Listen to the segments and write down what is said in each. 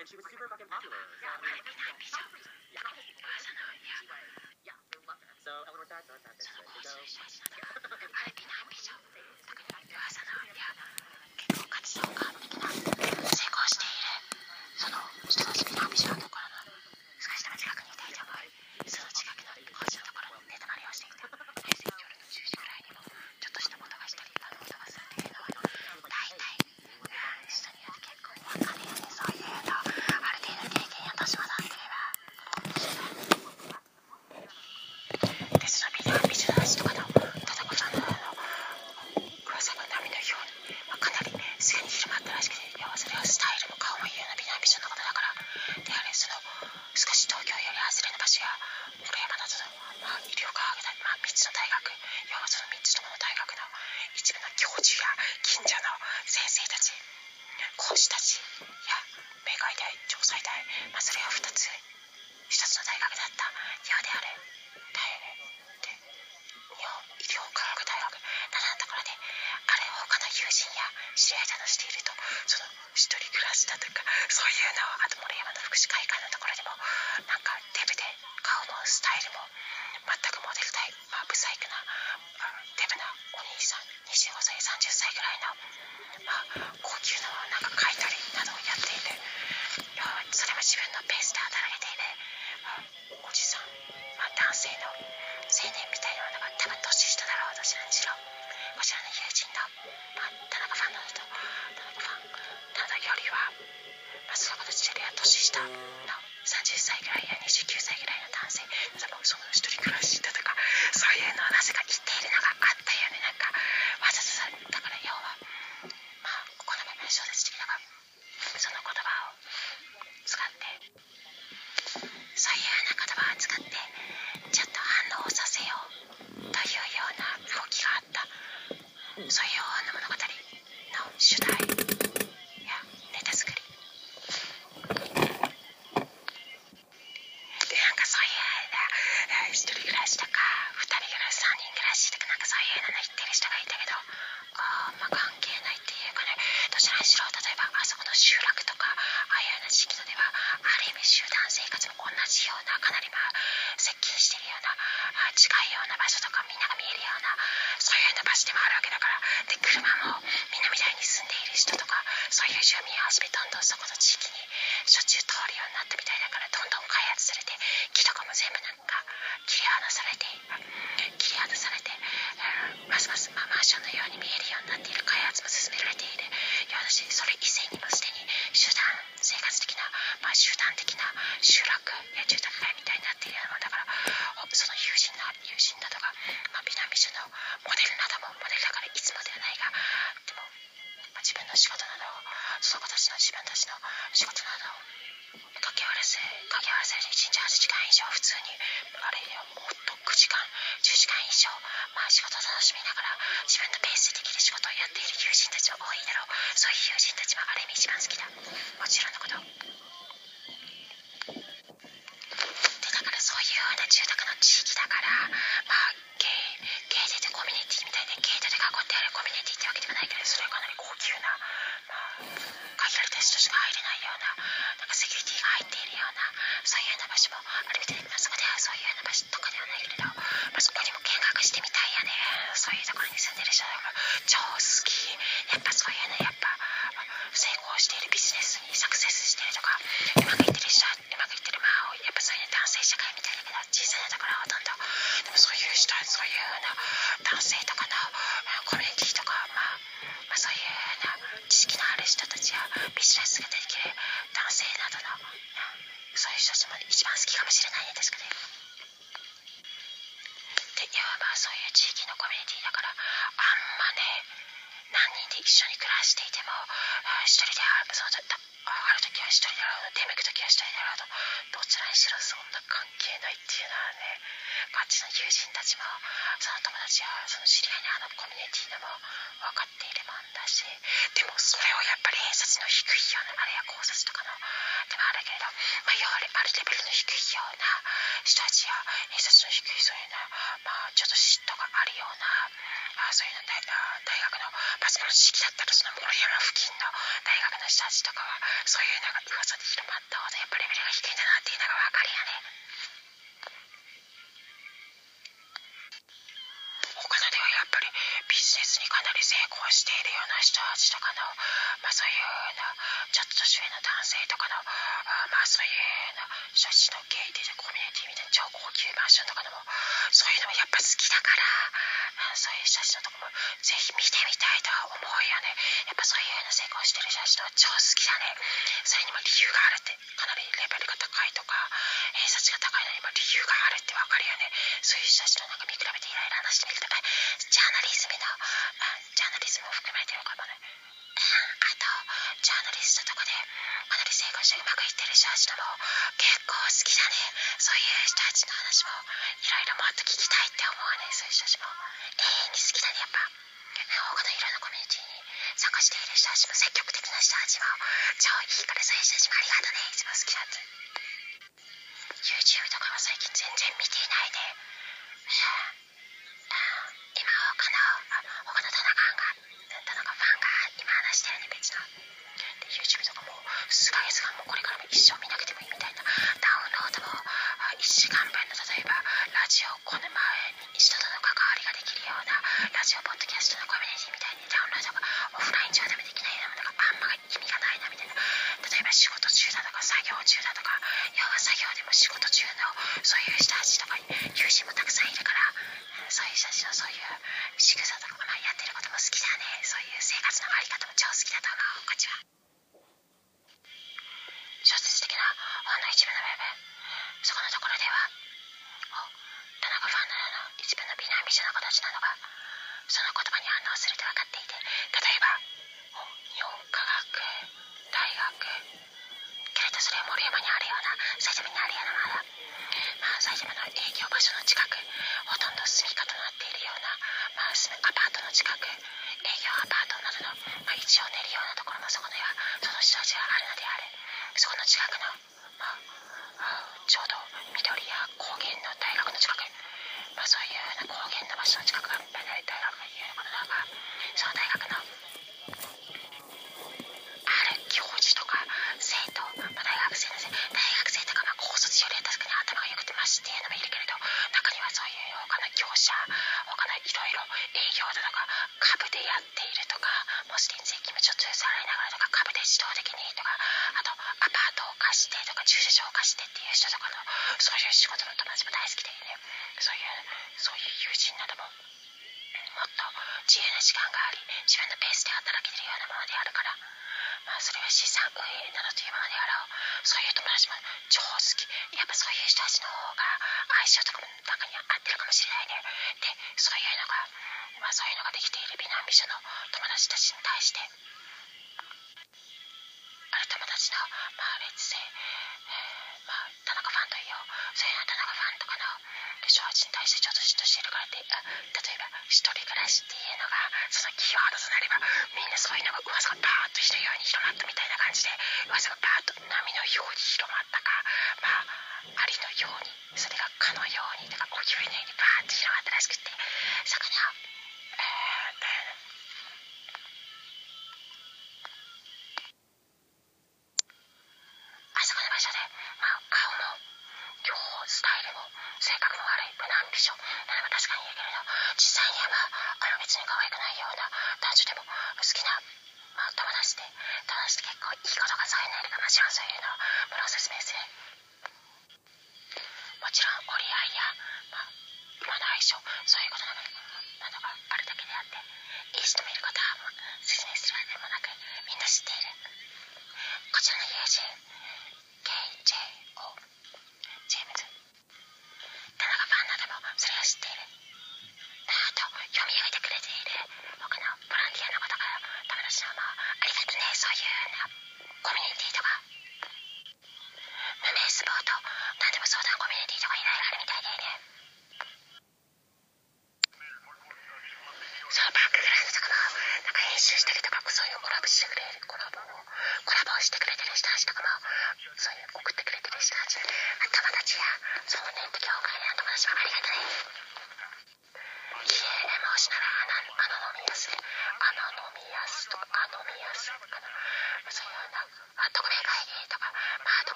and she was super fucking popular. Yeah, I mean, yeah. Yeah, we l o h So Eleanor, that's not that big. So, y e 成功しているその人たちのビジョン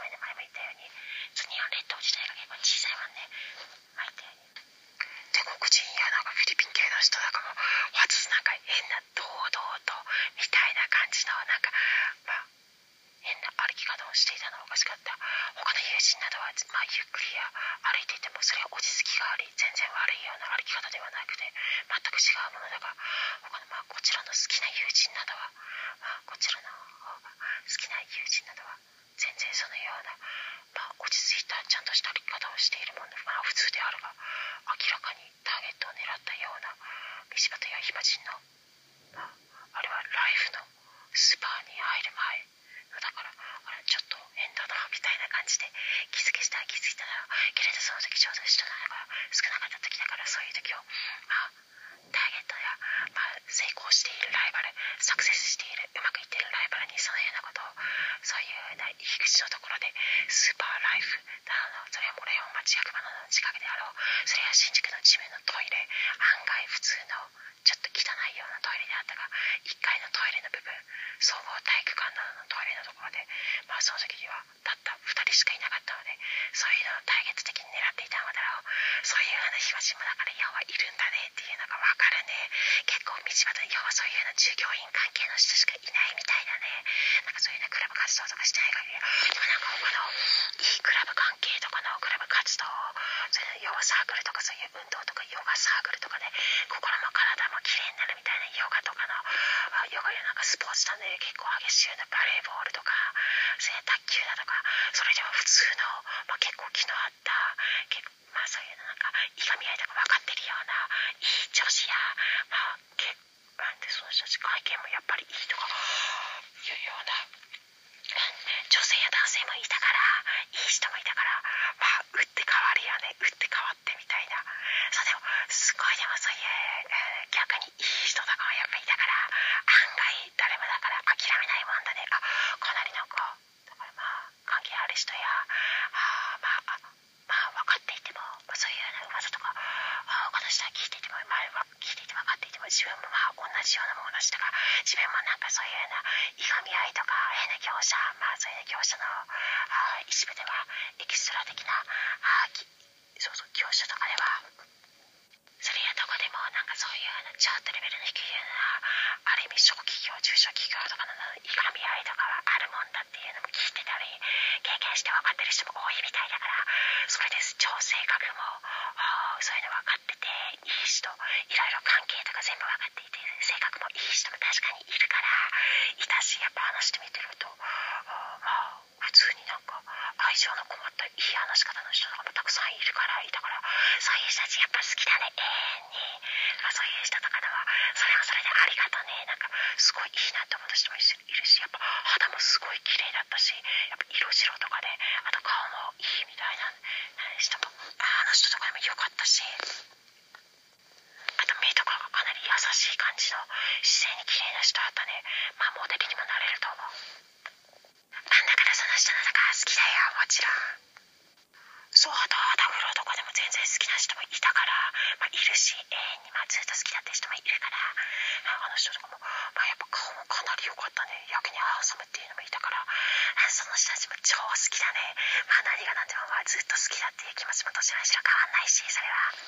目で前も言ったように日本列島自体が結構小さいわねで黒人やなんかフィリピン系の人とかも初で、まあ、何が何でもまずっと好きだっていう気持ちも年ちらしろ変わんないしそれは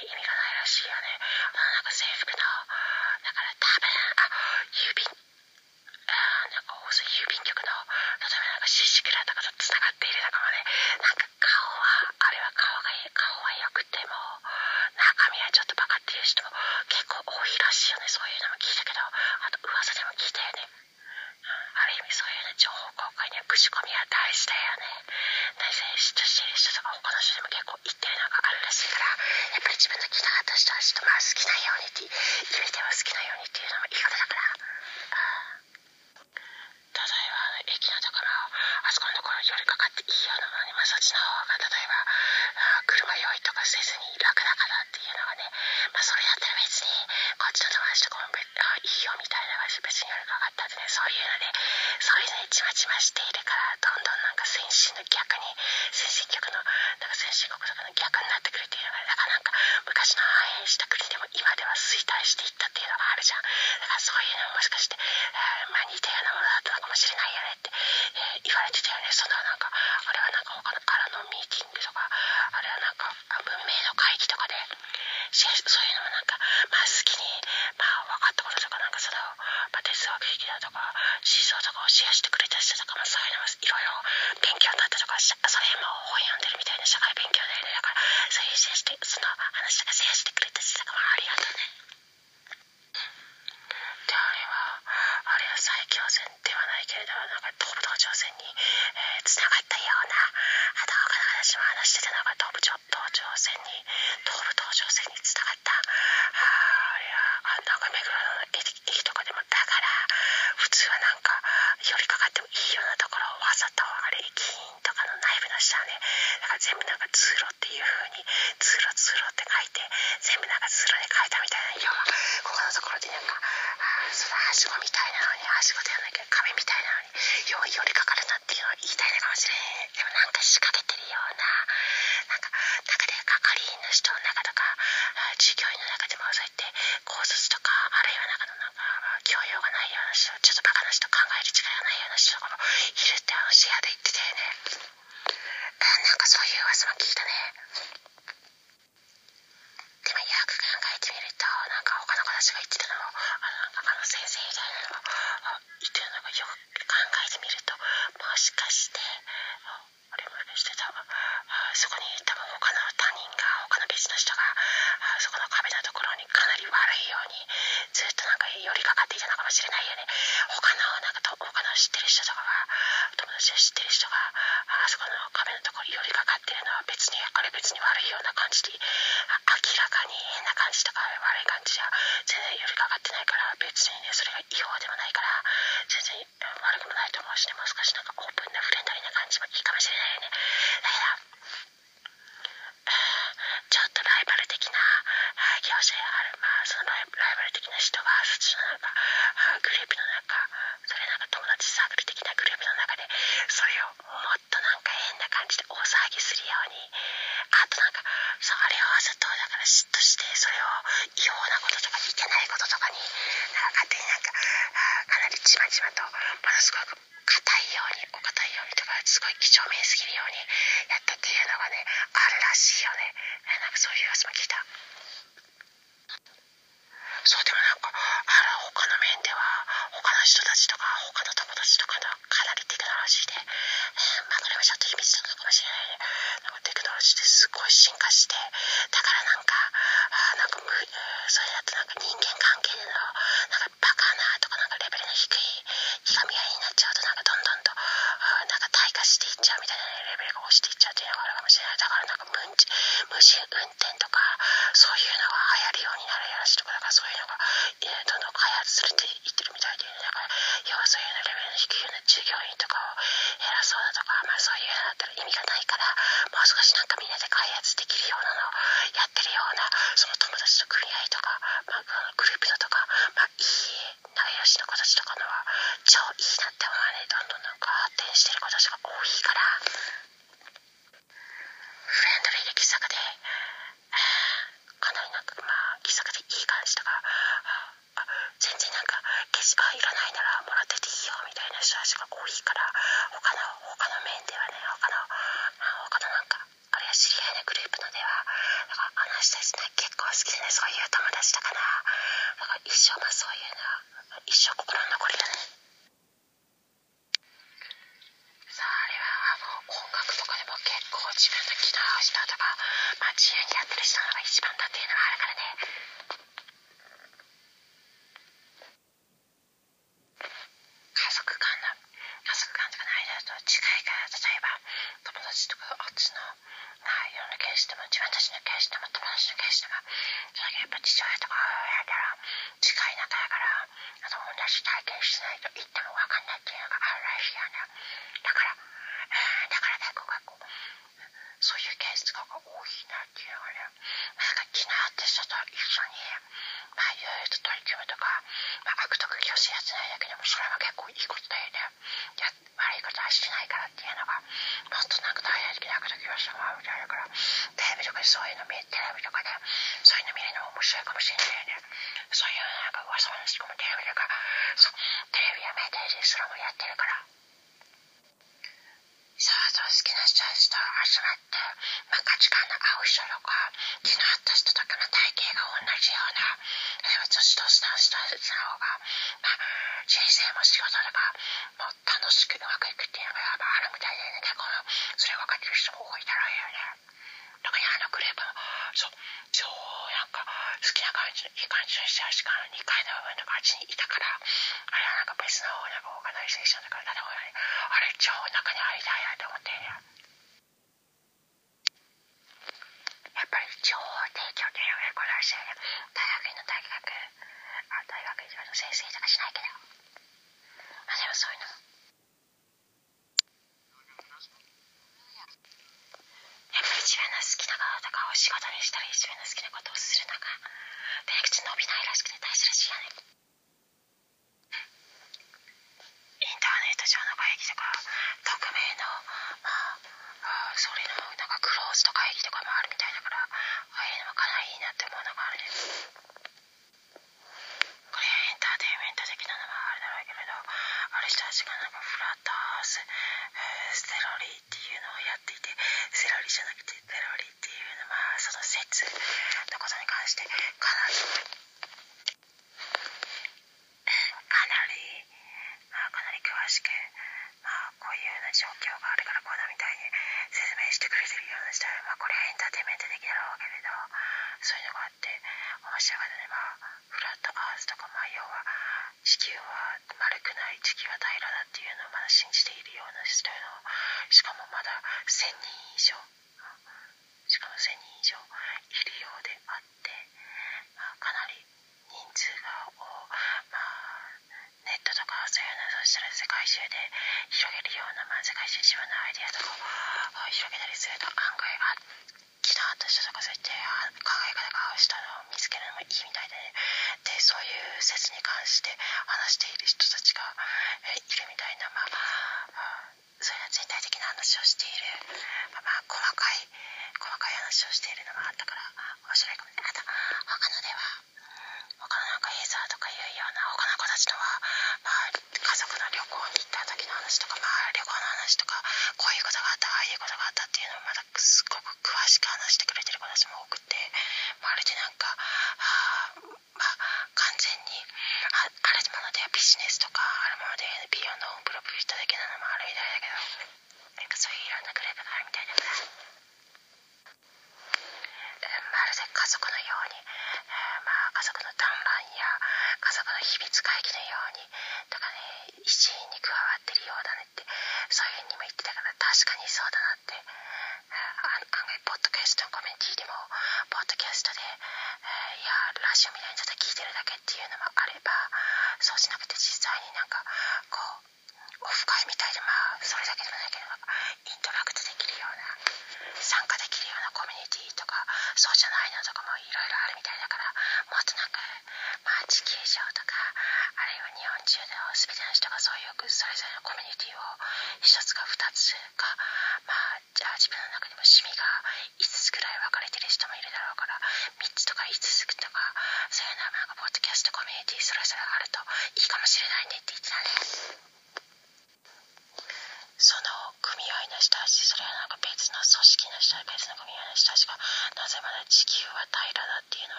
意味がない had to eat.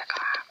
นะคะ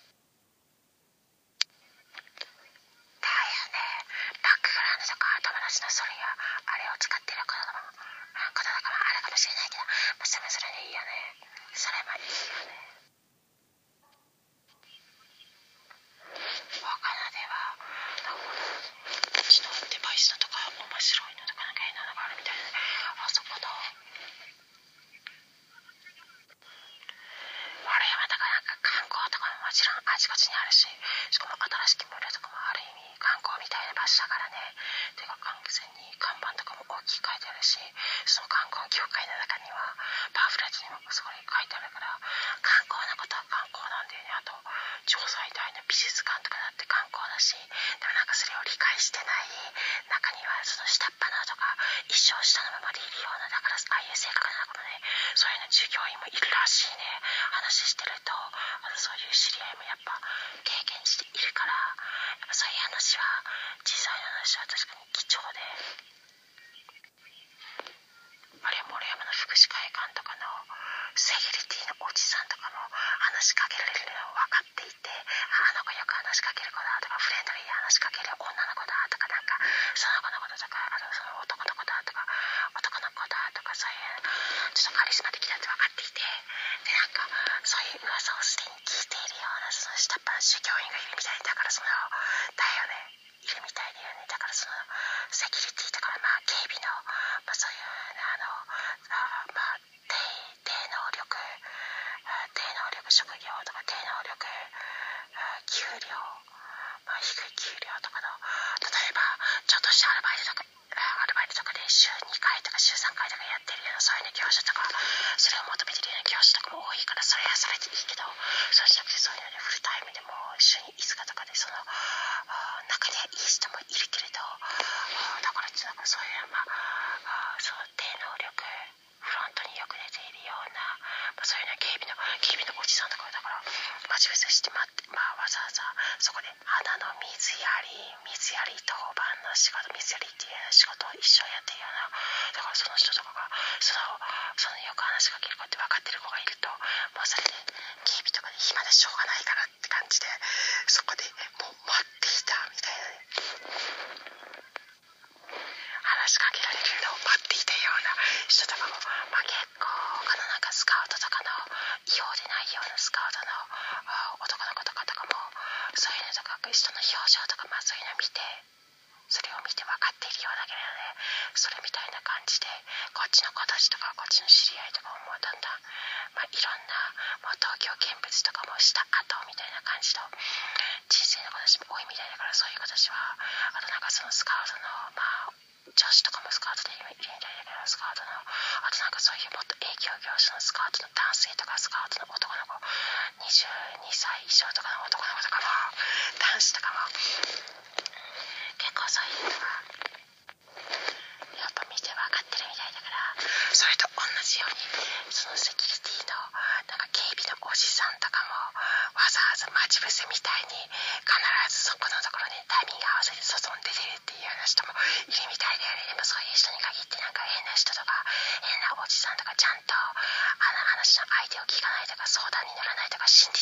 談にならないとか信じ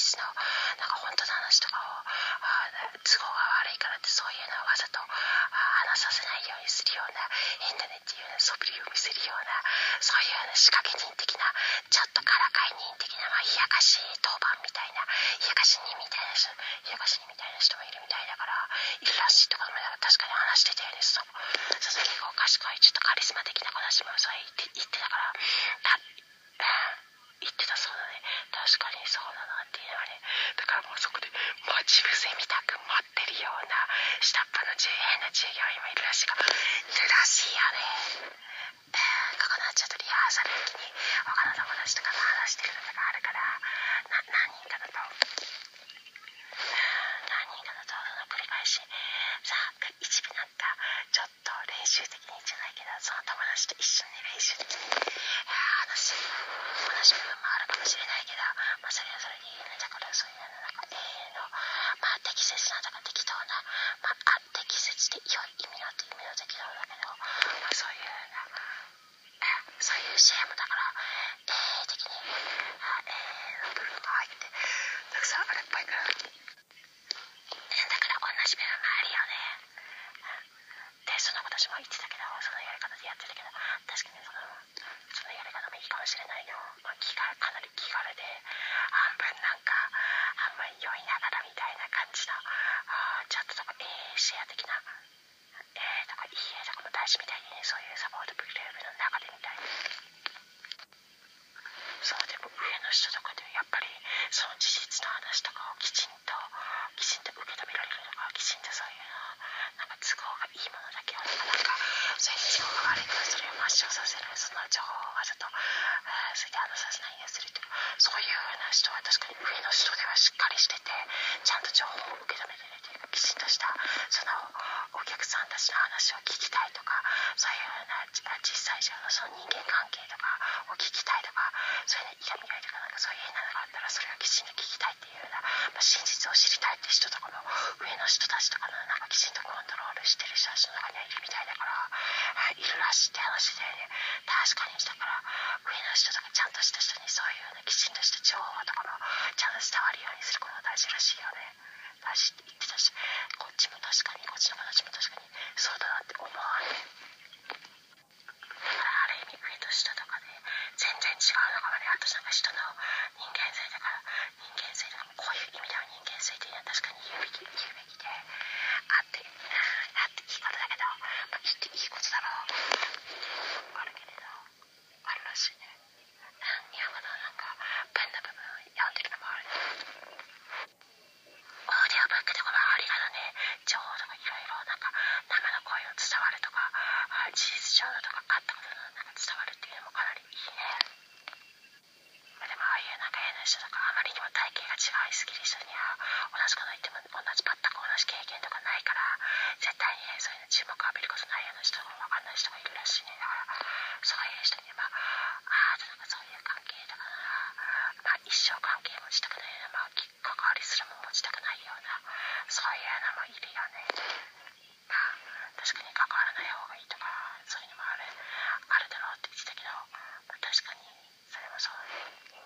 なんか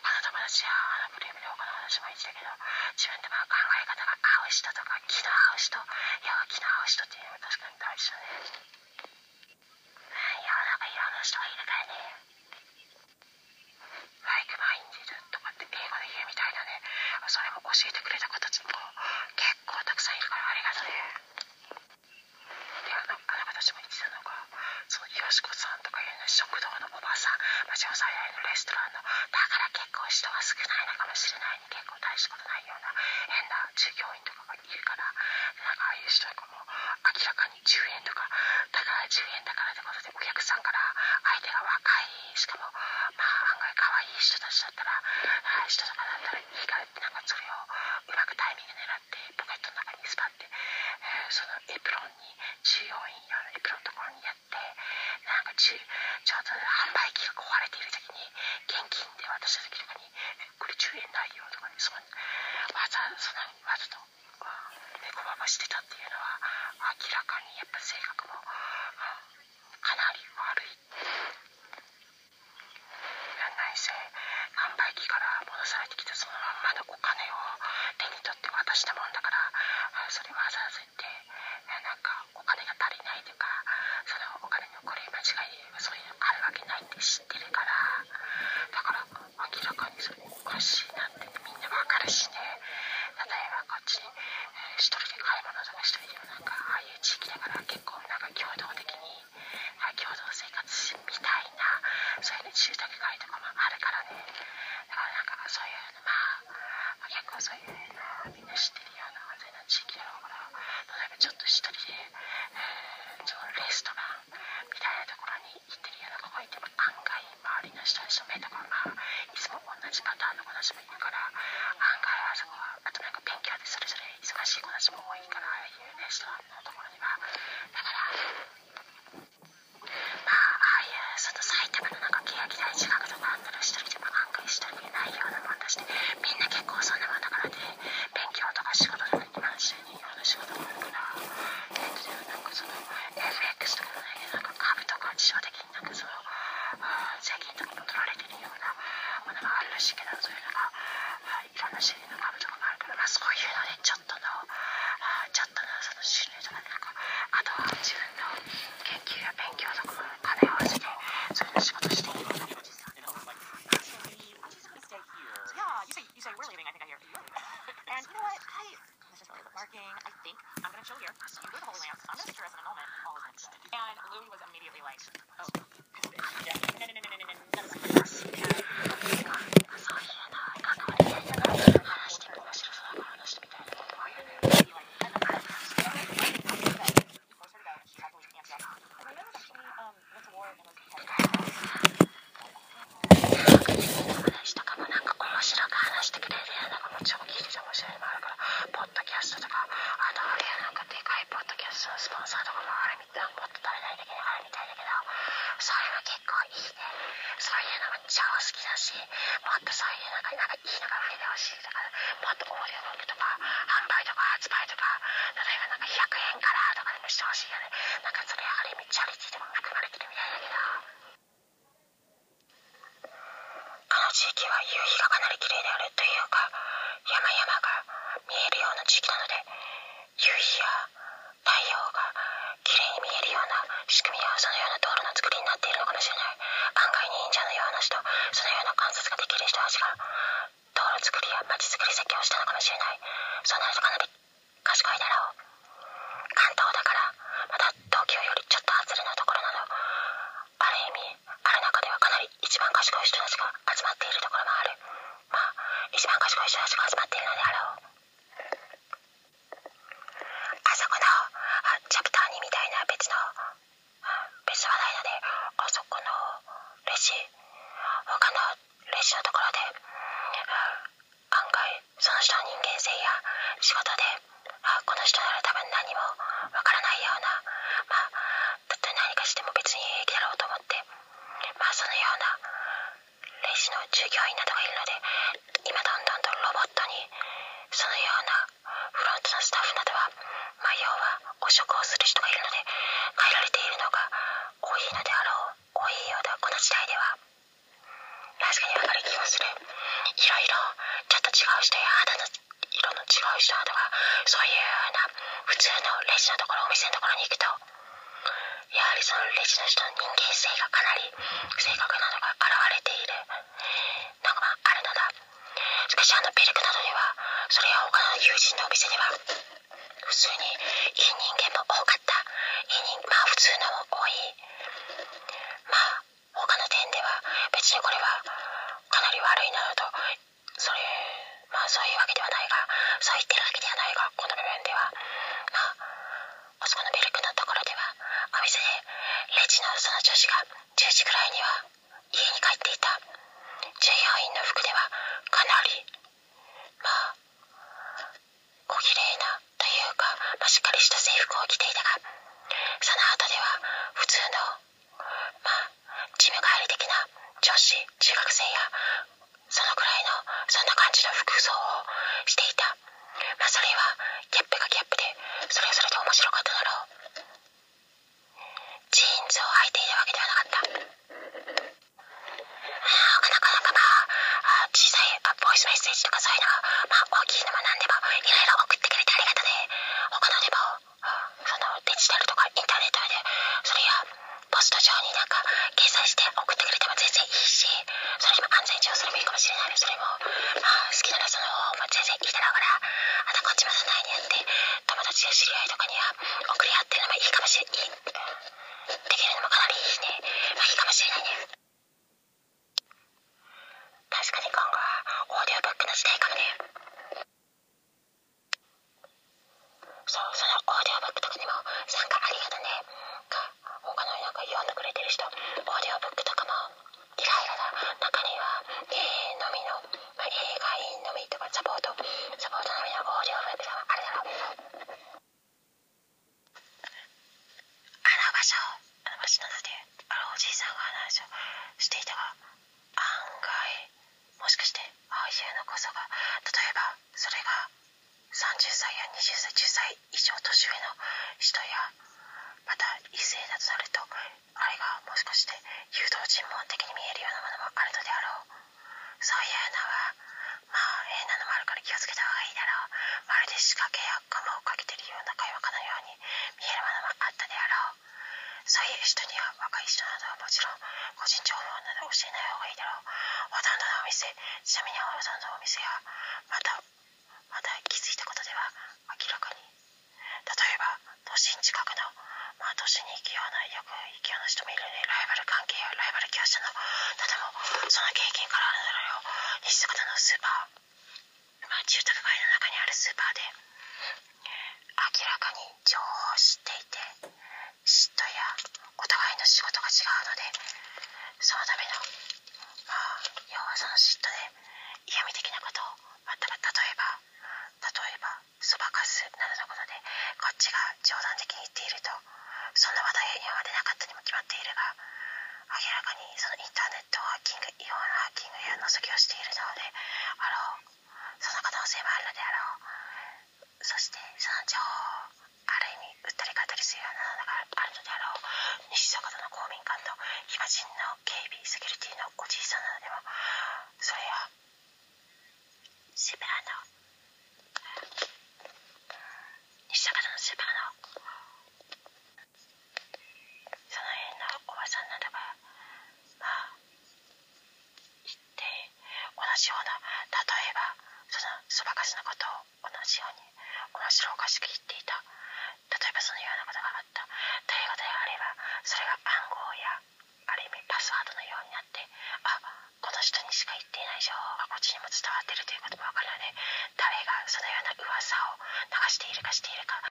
他の友達やブレームの他の話も一だけど自分でも考え方が合う人とか気の合う人矢気の合う人っていうのは確かに大事だね世の中いろんな人がいるからね「バイクマイン n d とかって英語で言うみたいなねそれも教えてくれた子たちも一人で、そのレストランみたいなところに行ってるような子がいても案外周りの人に染めたから